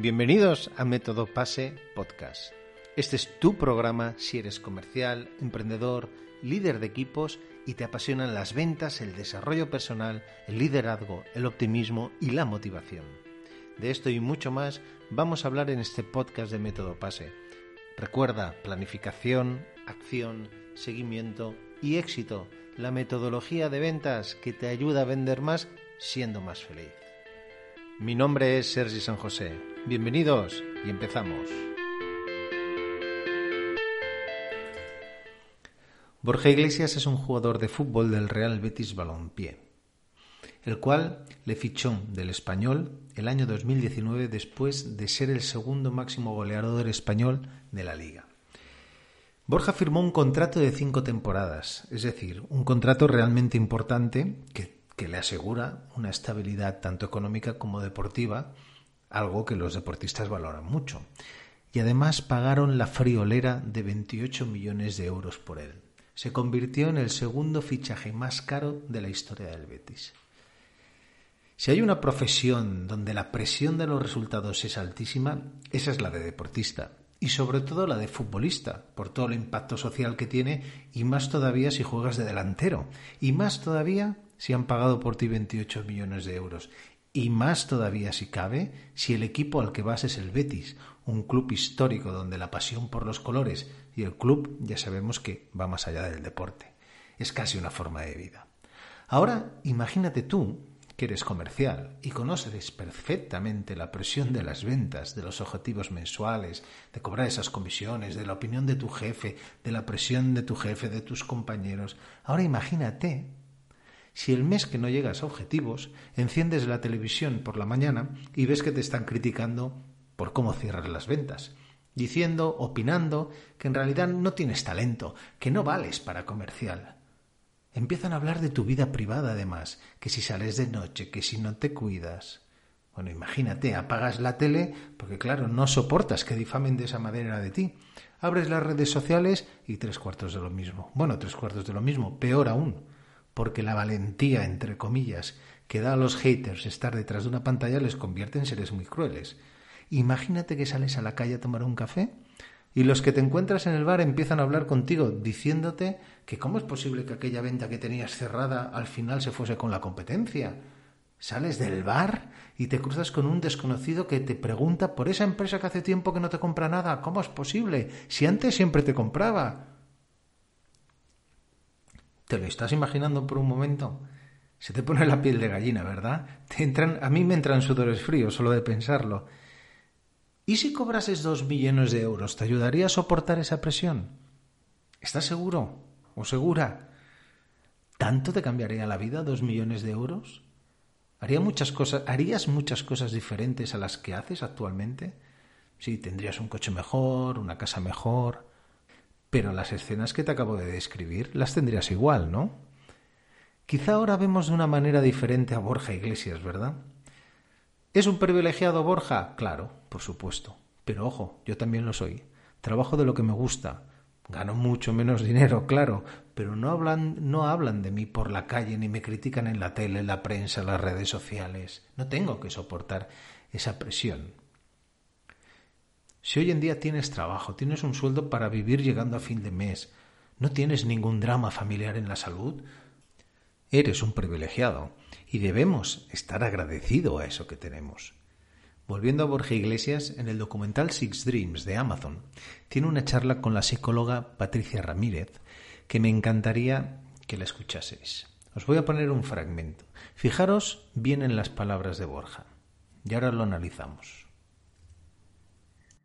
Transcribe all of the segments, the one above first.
Bienvenidos a Método Pase Podcast. Este es tu programa si eres comercial, emprendedor, líder de equipos y te apasionan las ventas, el desarrollo personal, el liderazgo, el optimismo y la motivación. De esto y mucho más vamos a hablar en este podcast de Método Pase. Recuerda, planificación, acción, seguimiento y éxito, la metodología de ventas que te ayuda a vender más siendo más feliz. Mi nombre es Sergi San José. Bienvenidos y empezamos. Borja Iglesias es un jugador de fútbol del Real Betis Balompié, el cual le fichó del español el año 2019 después de ser el segundo máximo goleador español de la liga. Borja firmó un contrato de cinco temporadas, es decir, un contrato realmente importante que que le asegura una estabilidad tanto económica como deportiva, algo que los deportistas valoran mucho. Y además pagaron la friolera de 28 millones de euros por él. Se convirtió en el segundo fichaje más caro de la historia del Betis. Si hay una profesión donde la presión de los resultados es altísima, esa es la de deportista y sobre todo la de futbolista, por todo el impacto social que tiene y más todavía si juegas de delantero y más todavía si han pagado por ti 28 millones de euros. Y más todavía si cabe, si el equipo al que vas es el Betis, un club histórico donde la pasión por los colores y el club ya sabemos que va más allá del deporte. Es casi una forma de vida. Ahora imagínate tú que eres comercial y conoces perfectamente la presión de las ventas, de los objetivos mensuales, de cobrar esas comisiones, de la opinión de tu jefe, de la presión de tu jefe, de tus compañeros. Ahora imagínate si el mes que no llegas a objetivos, enciendes la televisión por la mañana y ves que te están criticando por cómo cierras las ventas, diciendo, opinando, que en realidad no tienes talento, que no vales para comercial. Empiezan a hablar de tu vida privada además, que si sales de noche, que si no te cuidas. Bueno, imagínate, apagas la tele porque claro, no soportas que difamen de esa manera de ti. Abres las redes sociales y tres cuartos de lo mismo. Bueno, tres cuartos de lo mismo, peor aún porque la valentía, entre comillas, que da a los haters estar detrás de una pantalla les convierte en seres muy crueles. Imagínate que sales a la calle a tomar un café y los que te encuentras en el bar empiezan a hablar contigo diciéndote que cómo es posible que aquella venta que tenías cerrada al final se fuese con la competencia. Sales del bar y te cruzas con un desconocido que te pregunta por esa empresa que hace tiempo que no te compra nada. ¿Cómo es posible? Si antes siempre te compraba. ¿Te lo estás imaginando por un momento? Se te pone la piel de gallina, ¿verdad? Te entran, a mí me entran sudores fríos solo de pensarlo. ¿Y si cobrases dos millones de euros, te ayudaría a soportar esa presión? ¿Estás seguro o segura? ¿Tanto te cambiaría la vida dos millones de euros? ¿Haría muchas cosas, ¿Harías muchas cosas diferentes a las que haces actualmente? Sí, tendrías un coche mejor, una casa mejor, pero las escenas que te acabo de describir las tendrías igual, ¿no? Quizá ahora vemos de una manera diferente a Borja Iglesias, ¿verdad? ¿Es un privilegiado Borja? Claro, por supuesto. Pero ojo, yo también lo soy. Trabajo de lo que me gusta. Gano mucho menos dinero, claro, pero no hablan, no hablan de mí por la calle ni me critican en la tele, en la prensa, en las redes sociales. No tengo que soportar esa presión. Si hoy en día tienes trabajo, tienes un sueldo para vivir llegando a fin de mes, no tienes ningún drama familiar en la salud, eres un privilegiado y debemos estar agradecido a eso que tenemos. Volviendo a Borja Iglesias, en el documental Six Dreams de Amazon, tiene una charla con la psicóloga Patricia Ramírez que me encantaría que la escuchaseis. Os voy a poner un fragmento. Fijaros bien en las palabras de Borja. Y ahora lo analizamos.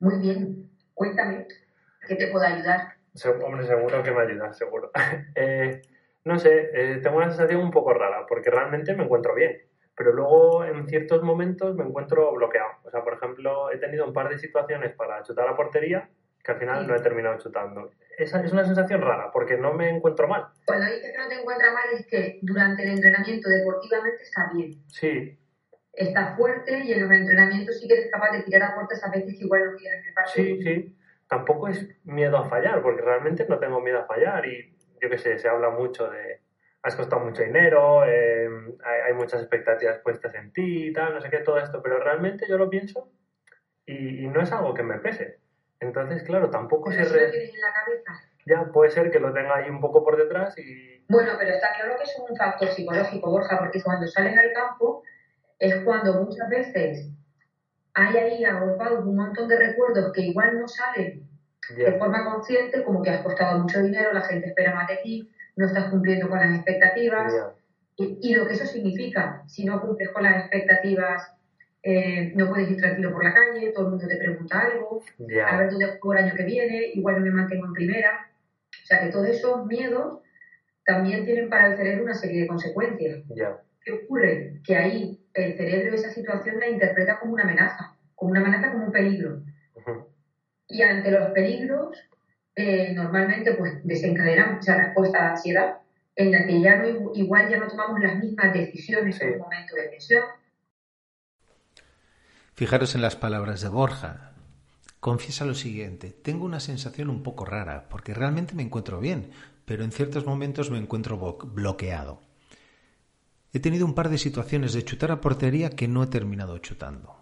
Muy bien, cuéntame, ¿qué te puedo ayudar? hombre, seguro que me ayuda, seguro. Eh, no sé, eh, tengo una sensación un poco rara, porque realmente me encuentro bien, pero luego en ciertos momentos me encuentro bloqueado. O sea, por ejemplo, he tenido un par de situaciones para chutar a portería que al final no he terminado chutando. Esa es una sensación rara, porque no me encuentro mal. Cuando dices que no te encuentras mal es que durante el entrenamiento deportivamente está bien. Sí. Está fuerte y en los entrenamientos sí que eres capaz de tirar a puertas a veces que igual no tiras en el partido. Sí, sí. Tampoco es miedo a fallar, porque realmente no tengo miedo a fallar y yo qué sé, se habla mucho de has costado mucho dinero, eh, hay, muchas expectativas puestas en ti y tal, no sé qué, todo esto, pero realmente yo lo pienso y, no es algo que me pese. Entonces, claro, tampoco se... Re... lo tienes en la cabeza? Ya, puede ser que lo tenga ahí un poco por detrás y... Bueno, pero está claro que es un factor psicológico, Borja, porque cuando sales al campo es cuando muchas veces hay ahí agolpados un montón de recuerdos que igual no salen de forma consciente, como que has costado mucho dinero, la gente espera más de ti, no estás cumpliendo con las expectativas. Y, lo que eso significa, si no cumples con las expectativas, eh, no puedes ir tranquilo por la calle, todo el mundo te pregunta algo, a ver dónde juego el año que viene, igual no me mantengo en primera. O sea que todos esos miedos también tienen para el cerebro una serie de consecuencias. ¿Qué ocurre? Que ahí el cerebro esa situación la interpreta como una amenaza, como una amenaza, como un peligro. Y ante los peligros, eh, normalmente pues desencadenamos esa respuesta de ansiedad en la que ya no, igual ya no tomamos las mismas decisiones en un momento de tensión. Fijaros en las palabras de Borja. Confiesa lo siguiente, tengo una sensación un poco rara, porque realmente me encuentro bien, pero en ciertos momentos me encuentro bloqueado. He tenido un par de situaciones de chutar a portería que no he terminado chutando.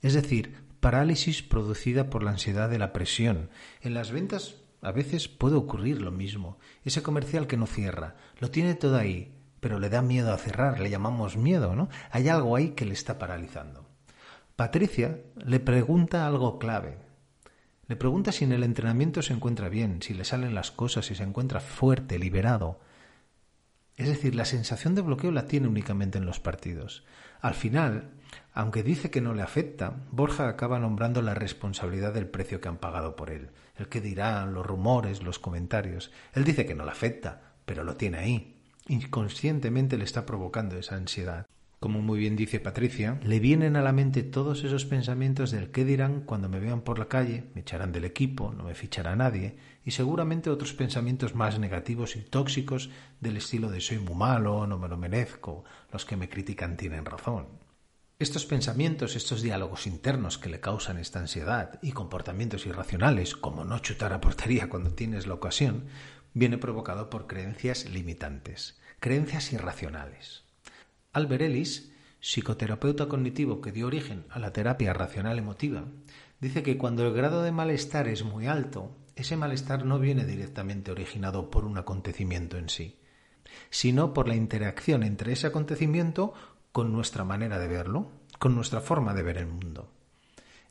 Es decir, parálisis producida por la ansiedad de la presión. En las ventas a veces puede ocurrir lo mismo. Ese comercial que no cierra, lo tiene todo ahí, pero le da miedo a cerrar, le llamamos miedo, ¿no? Hay algo ahí que le está paralizando. Patricia le pregunta algo clave. Le pregunta si en el entrenamiento se encuentra bien, si le salen las cosas, si se encuentra fuerte, liberado. Es decir, la sensación de bloqueo la tiene únicamente en los partidos. Al final, aunque dice que no le afecta, Borja acaba nombrando la responsabilidad del precio que han pagado por él, el que dirán, los rumores, los comentarios. Él dice que no le afecta, pero lo tiene ahí. Inconscientemente le está provocando esa ansiedad. Como muy bien dice Patricia, le vienen a la mente todos esos pensamientos del qué dirán cuando me vean por la calle, me echarán del equipo, no me fichará nadie, y seguramente otros pensamientos más negativos y tóxicos del estilo de soy muy malo, no me lo merezco, los que me critican tienen razón. Estos pensamientos, estos diálogos internos que le causan esta ansiedad y comportamientos irracionales, como no chutar a portería cuando tienes la ocasión, viene provocado por creencias limitantes, creencias irracionales. Albert Ellis, psicoterapeuta cognitivo que dio origen a la terapia racional emotiva, dice que cuando el grado de malestar es muy alto, ese malestar no viene directamente originado por un acontecimiento en sí, sino por la interacción entre ese acontecimiento con nuestra manera de verlo, con nuestra forma de ver el mundo.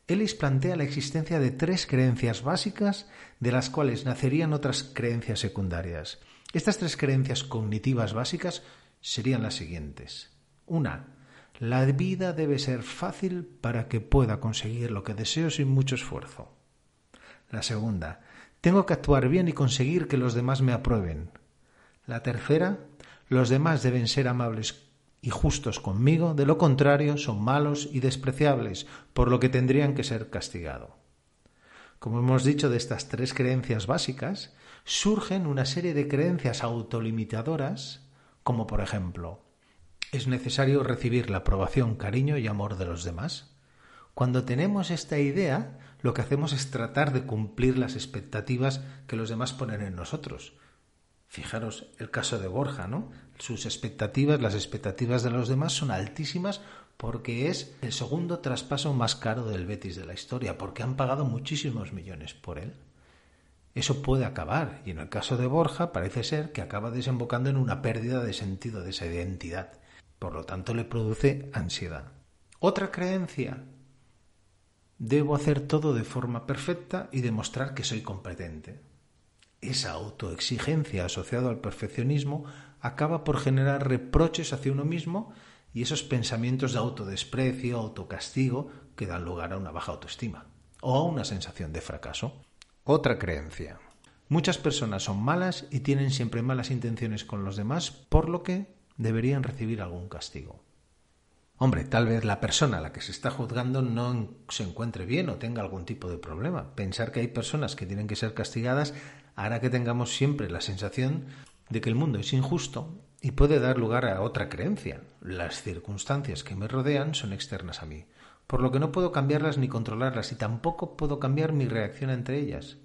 Ellis plantea la existencia de tres creencias básicas de las cuales nacerían otras creencias secundarias. Estas tres creencias cognitivas básicas serían las siguientes. Una, la vida debe ser fácil para que pueda conseguir lo que deseo sin mucho esfuerzo. La segunda, tengo que actuar bien y conseguir que los demás me aprueben. La tercera, los demás deben ser amables y justos conmigo, de lo contrario son malos y despreciables, por lo que tendrían que ser castigados. Como hemos dicho de estas tres creencias básicas, surgen una serie de creencias autolimitadoras, como por ejemplo, es necesario recibir la aprobación, cariño y amor de los demás. Cuando tenemos esta idea, lo que hacemos es tratar de cumplir las expectativas que los demás ponen en nosotros, Fijaros el caso de Borja, ¿no? Sus expectativas, las expectativas de los demás son altísimas porque es el segundo traspaso más caro del Betis de la historia, porque han pagado muchísimos millones por él. Eso puede acabar, y en el caso de Borja parece ser que acaba desembocando en una pérdida de sentido de esa identidad. Por lo tanto, le produce ansiedad. Otra creencia. Debo hacer todo de forma perfecta y demostrar que soy competente esa autoexigencia asociada al perfeccionismo acaba por generar reproches hacia uno mismo y esos pensamientos de autodesprecio, autocastigo, que dan lugar a una baja autoestima o a una sensación de fracaso. Otra creencia. Muchas personas son malas y tienen siempre malas intenciones con los demás, por lo que deberían recibir algún castigo. Hombre, tal vez la persona a la que se está juzgando no se encuentre bien o tenga algún tipo de problema. Pensar que hay personas que tienen que ser castigadas hará que tengamos siempre la sensación de que el mundo es injusto y puede dar lugar a otra creencia. Las circunstancias que me rodean son externas a mí, por lo que no puedo cambiarlas ni controlarlas y tampoco puedo cambiar mi reacción ante ellas.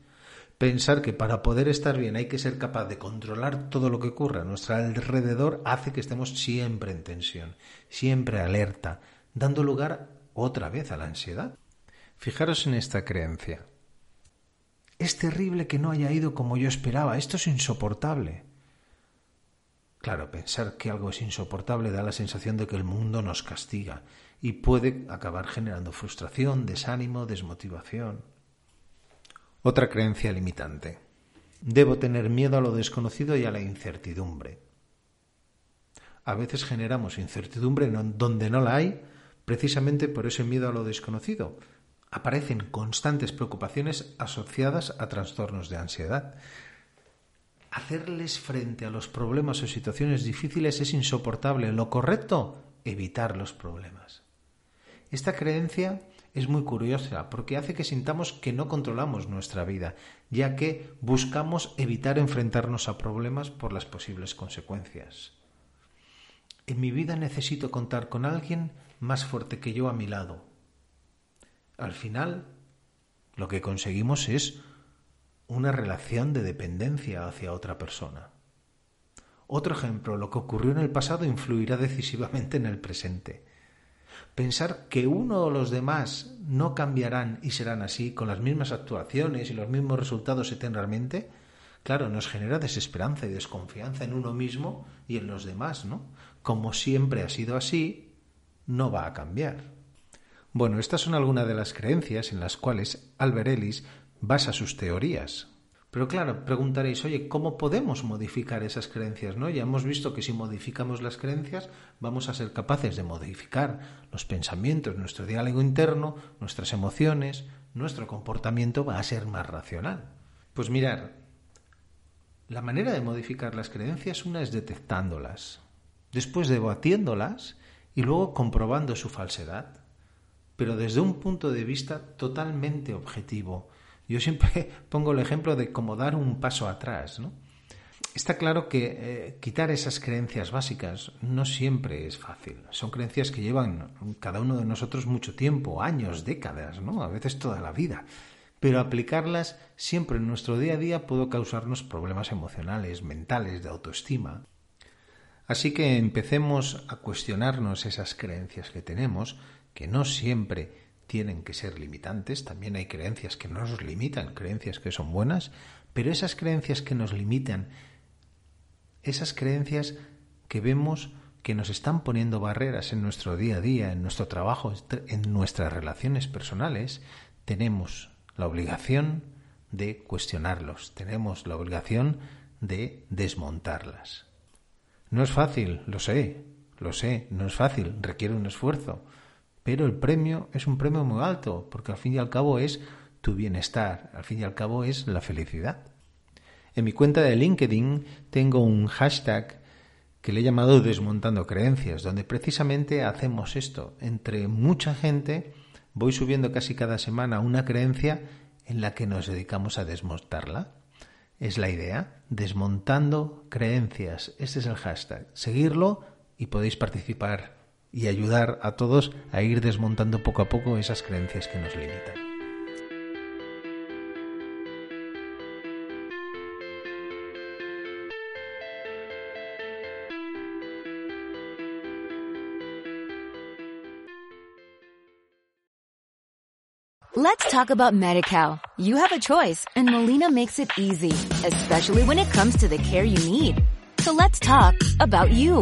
Pensar que para poder estar bien hay que ser capaz de controlar todo lo que ocurre a nuestro alrededor hace que estemos siempre en tensión, siempre alerta, dando lugar otra vez a la ansiedad. Fijaros en esta creencia. Es terrible que no haya ido como yo esperaba, esto es insoportable. Claro, pensar que algo es insoportable da la sensación de que el mundo nos castiga y puede acabar generando frustración, desánimo, desmotivación. Otra creencia limitante. Debo tener miedo a lo desconocido y a la incertidumbre. A veces generamos incertidumbre donde no la hay, precisamente por ese miedo a lo desconocido. Aparecen constantes preocupaciones asociadas a trastornos de ansiedad. Hacerles frente a los problemas o situaciones difíciles es insoportable. Lo correcto, evitar los problemas. Esta creencia es muy curiosa porque hace que sintamos que no controlamos nuestra vida, ya que buscamos evitar enfrentarnos a problemas por las posibles consecuencias. En mi vida necesito contar con alguien más fuerte que yo a mi lado. Al final, lo que conseguimos es una relación de dependencia hacia otra persona. Otro ejemplo, lo que ocurrió en el pasado influirá decisivamente en el presente. Pensar que uno o los demás no cambiarán y serán así, con las mismas actuaciones y los mismos resultados eternamente, claro, nos genera desesperanza y desconfianza en uno mismo y en los demás, ¿no? Como siempre ha sido así, no va a cambiar. Bueno, estas son algunas de las creencias en las cuales Albert Ellis basa sus teorías. Pero claro, preguntaréis, oye, ¿cómo podemos modificar esas creencias? ¿no? Ya hemos visto que si modificamos las creencias vamos a ser capaces de modificar los pensamientos, nuestro diálogo interno, nuestras emociones, nuestro comportamiento va a ser más racional. Pues mirar, la manera de modificar las creencias una es detectándolas, después debatiéndolas y luego comprobando su falsedad, pero desde un punto de vista totalmente objetivo, yo siempre pongo el ejemplo de cómo dar un paso atrás, ¿no? Está claro que eh, quitar esas creencias básicas no siempre es fácil. Son creencias que llevan cada uno de nosotros mucho tiempo, años, décadas, ¿no? A veces toda la vida. Pero aplicarlas siempre en nuestro día a día puede causarnos problemas emocionales, mentales, de autoestima. Así que empecemos a cuestionarnos esas creencias que tenemos, que no siempre tienen que ser limitantes, también hay creencias que nos limitan, creencias que son buenas, pero esas creencias que nos limitan, esas creencias que vemos que nos están poniendo barreras en nuestro día a día, en nuestro trabajo, en nuestras relaciones personales, tenemos la obligación de cuestionarlos, tenemos la obligación de desmontarlas. No es fácil, lo sé, lo sé, no es fácil, requiere un esfuerzo, pero el premio es un premio muy alto, porque al fin y al cabo es tu bienestar, al fin y al cabo es la felicidad. En mi cuenta de LinkedIn tengo un hashtag que le he llamado Desmontando Creencias, donde precisamente hacemos esto. Entre mucha gente voy subiendo casi cada semana una creencia en la que nos dedicamos a desmontarla. Es la idea, desmontando creencias. Este es el hashtag. Seguirlo y podéis participar y ayudar a todos a ir desmontando poco a poco esas creencias que nos limitan. Let's talk about MediCal. You have a choice and Molina makes it easy, especially when it comes to the care you need. So let's talk about you.